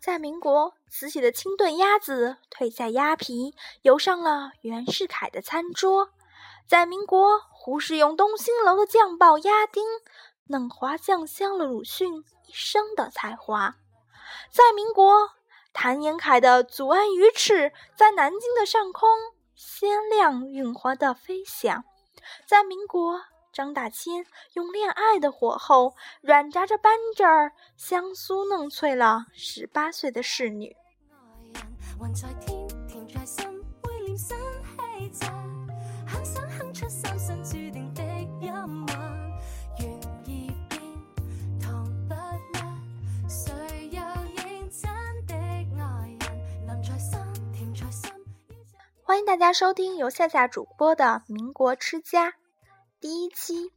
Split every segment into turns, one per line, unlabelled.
在民国，慈禧的清炖鸭子褪下鸭皮，游上了袁世凯的餐桌；在民国，胡适用东兴楼的酱爆鸭丁，嫩滑酱香了鲁迅一生的才华；在民国，谭延闿的祖安鱼翅在南京的上空鲜亮晕滑的飞翔；在民国。张大千用恋爱的火候软炸着扳指儿，香酥嫩脆了十八岁的侍女。欢迎大家收听由夏夏主播的《民国吃家》。第一期，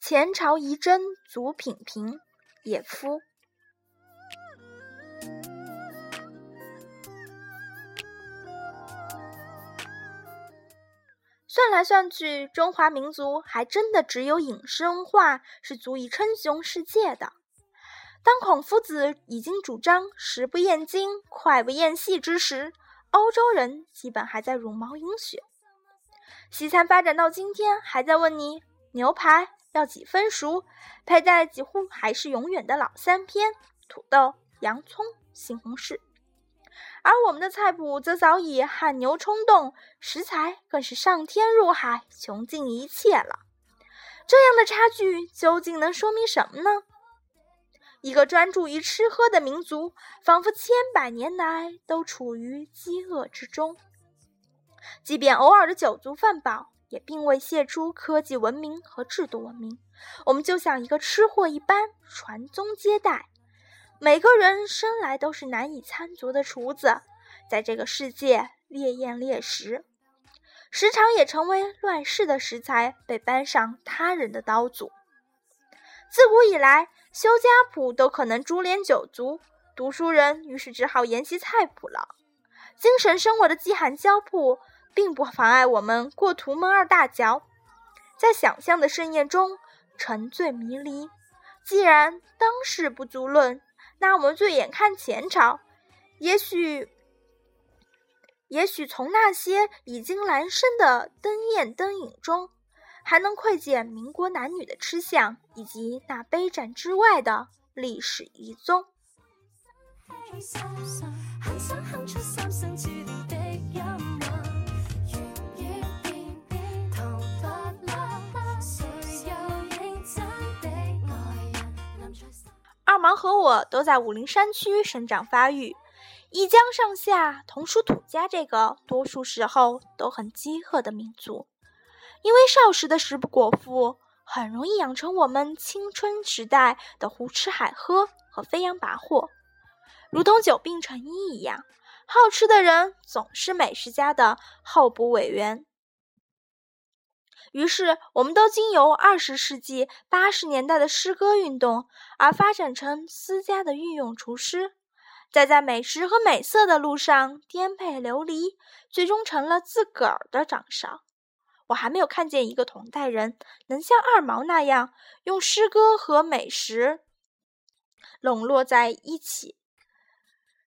前朝遗珍祖品评，野夫。算来算去，中华民族还真的只有饮食文化是足以称雄世界的。当孔夫子已经主张“食不厌精，脍不厌细”之时，欧洲人基本还在茹毛饮血。西餐发展到今天，还在问你牛排要几分熟，配在几乎还是永远的老三篇：土豆、洋葱、西红柿。而我们的菜谱则早已汗牛充栋，食材更是上天入海，穷尽一切了。这样的差距究竟能说明什么呢？一个专注于吃喝的民族，仿佛千百年来都处于饥饿之中。即便偶尔的酒足饭饱，也并未泄出科技文明和制度文明。我们就像一个吃货一般传宗接代。每个人生来都是难以餐足的厨子，在这个世界猎艳猎食，时常也成为乱世的食材，被搬上他人的刀俎。自古以来，修家谱都可能株连九族，读书人于是只好研习菜谱了。精神生活的饥寒交迫。并不妨碍我们过图门二大嚼，在想象的盛宴中沉醉迷离。既然当世不足论，那我们醉眼看前朝，也许，也许从那些已经阑珊的灯焰灯影中，还能窥见民国男女的吃相，以及那杯盏之外的历史遗踪。二毛和我都在武陵山区生长发育，一江上下同属土家这个多数时候都很饥饿的民族。因为少时的食不果腹，很容易养成我们青春时代的胡吃海喝和飞扬跋扈，如同久病成医一样。好吃的人总是美食家的候补委员。于是，我们都经由二十世纪八十年代的诗歌运动，而发展成私家的御用厨师，再在美食和美色的路上颠沛流离，最终成了自个儿的掌勺。我还没有看见一个同代人能像二毛那样，用诗歌和美食笼络在一起，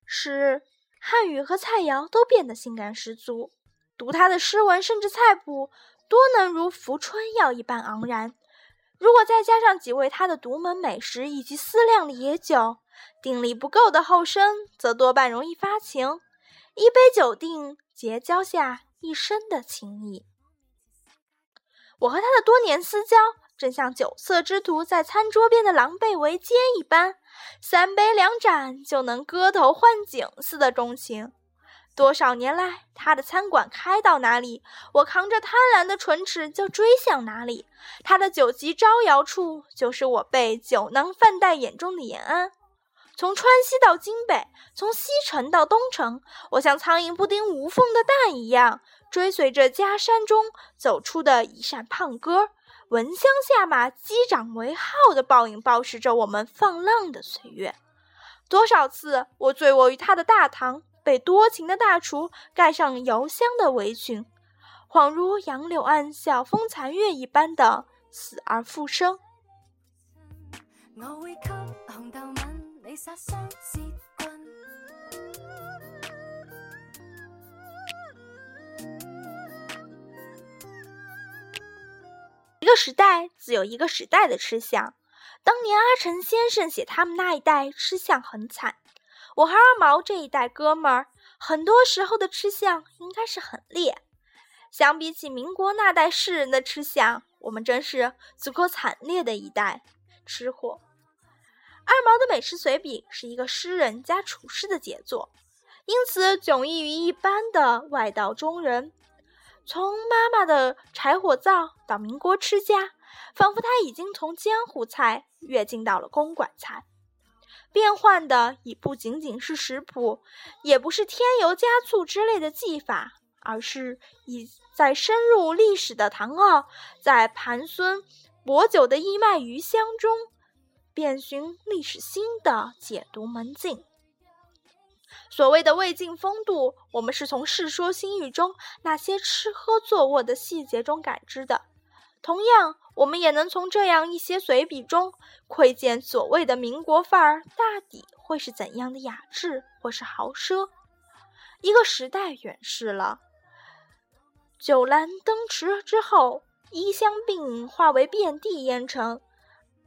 使汉语和菜肴都变得性感十足。读他的诗文，甚至菜谱。多能如扶春药一般昂然，如果再加上几位他的独门美食以及思量的野酒，定力不够的后生则多半容易发情。一杯酒定结交下一生的情谊。我和他的多年私交，正像酒色之徒在餐桌边的狼狈为奸一般，三杯两盏就能割头换颈似的钟情。多少年来，他的餐馆开到哪里，我扛着贪婪的唇齿就追向哪里。他的酒席招摇处，就是我被酒囊饭袋眼中的延安。从川西到京北，从西城到东城，我像苍蝇不叮无缝的蛋一样，追随着家山中走出的一扇胖哥，闻香下马、击掌为号的暴饮暴食着我们放浪的岁月。多少次，我醉卧于他的大堂。被多情的大厨盖上油香的围裙，恍如杨柳岸晓风残月一般的死而复生。一个时代自有一个时代的吃相。当年阿城先生写他们那一代吃相很惨，我和二毛这一代哥们儿，很多时候的吃相应该是很烈。相比起民国那代世人的吃相，我们真是足够惨烈的一代吃货。二毛的美食随笔是一个诗人加厨师的杰作，因此迥异于一般的外道中人。从妈妈的柴火灶到民国吃家，仿佛他已经从江湖菜跃进到了公馆菜。变换的已不仅仅是食谱，也不是添油加醋之类的技法，而是已在深入历史的唐奥，在盘孙薄酒的一脉余香中，遍寻历史新的解读门径。所谓的魏晋风度，我们是从《世说新语》中那些吃喝坐卧的细节中感知的。同样，我们也能从这样一些随笔中窥见所谓的民国范儿大抵会是怎样的雅致或是豪奢。一个时代远逝了，酒阑灯池之后，衣香鬓影化为遍地烟尘。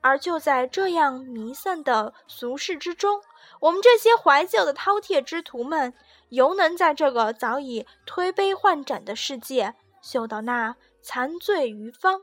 而就在这样弥散的俗世之中，我们这些怀旧的饕餮之徒们，犹能在这个早已推杯换盏的世界，嗅到那残醉余芳。